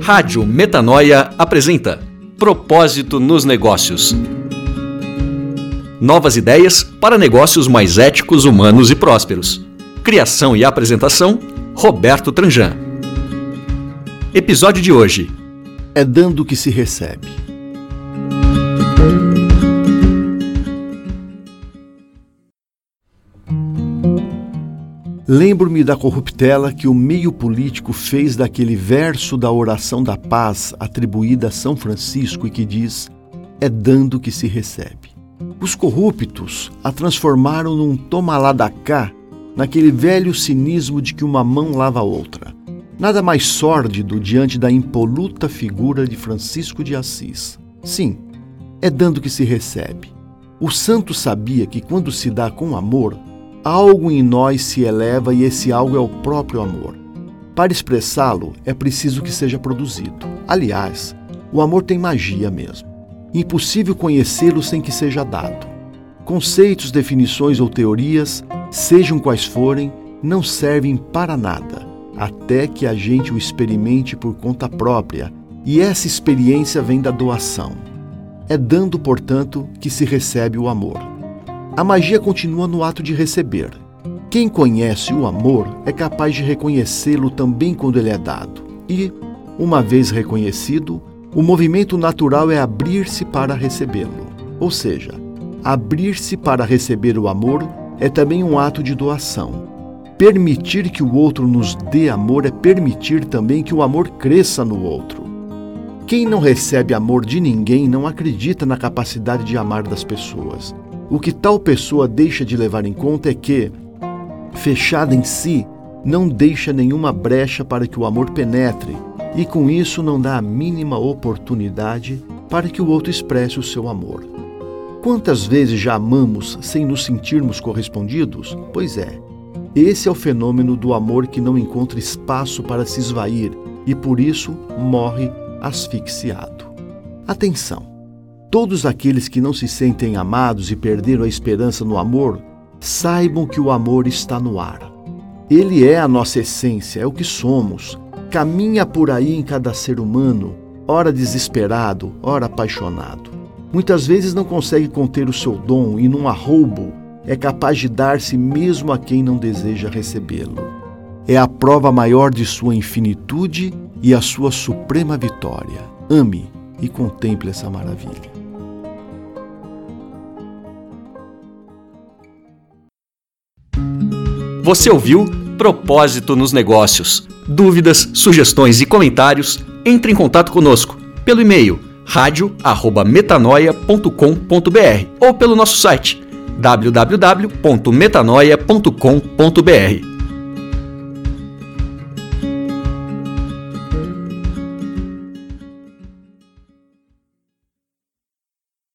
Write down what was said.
Rádio Metanoia apresenta Propósito nos Negócios. Novas ideias para negócios mais éticos, humanos e prósperos. Criação e apresentação: Roberto Tranjan. Episódio de hoje: É dando que se recebe. Lembro-me da corruptela que o meio político fez daquele verso da oração da paz atribuída a São Francisco e que diz: É dando que se recebe. Os corruptos a transformaram num toma lá da cá, naquele velho cinismo de que uma mão lava a outra. Nada mais sórdido diante da impoluta figura de Francisco de Assis. Sim, é dando que se recebe. O santo sabia que quando se dá com amor, algo em nós se eleva e esse algo é o próprio amor. Para expressá-lo, é preciso que seja produzido. Aliás, o amor tem magia mesmo. Impossível conhecê-lo sem que seja dado. Conceitos, definições ou teorias, sejam quais forem, não servem para nada, até que a gente o experimente por conta própria, e essa experiência vem da doação. É dando, portanto, que se recebe o amor. A magia continua no ato de receber. Quem conhece o amor é capaz de reconhecê-lo também quando ele é dado. E, uma vez reconhecido, o movimento natural é abrir-se para recebê-lo. Ou seja, abrir-se para receber o amor é também um ato de doação. Permitir que o outro nos dê amor é permitir também que o amor cresça no outro. Quem não recebe amor de ninguém não acredita na capacidade de amar das pessoas. O que tal pessoa deixa de levar em conta é que, fechada em si, não deixa nenhuma brecha para que o amor penetre e com isso não dá a mínima oportunidade para que o outro expresse o seu amor. Quantas vezes já amamos sem nos sentirmos correspondidos? Pois é, esse é o fenômeno do amor que não encontra espaço para se esvair e por isso morre asfixiado. Atenção! Todos aqueles que não se sentem amados e perderam a esperança no amor, saibam que o amor está no ar. Ele é a nossa essência, é o que somos. Caminha por aí em cada ser humano, ora desesperado, ora apaixonado. Muitas vezes não consegue conter o seu dom e, num arroubo, é capaz de dar-se mesmo a quem não deseja recebê-lo. É a prova maior de sua infinitude e a sua suprema vitória. Ame e contemple essa maravilha. Você ouviu Propósito nos Negócios. Dúvidas, sugestões e comentários, entre em contato conosco pelo e-mail radio@metanoia.com.br ou pelo nosso site www.metanoia.com.br.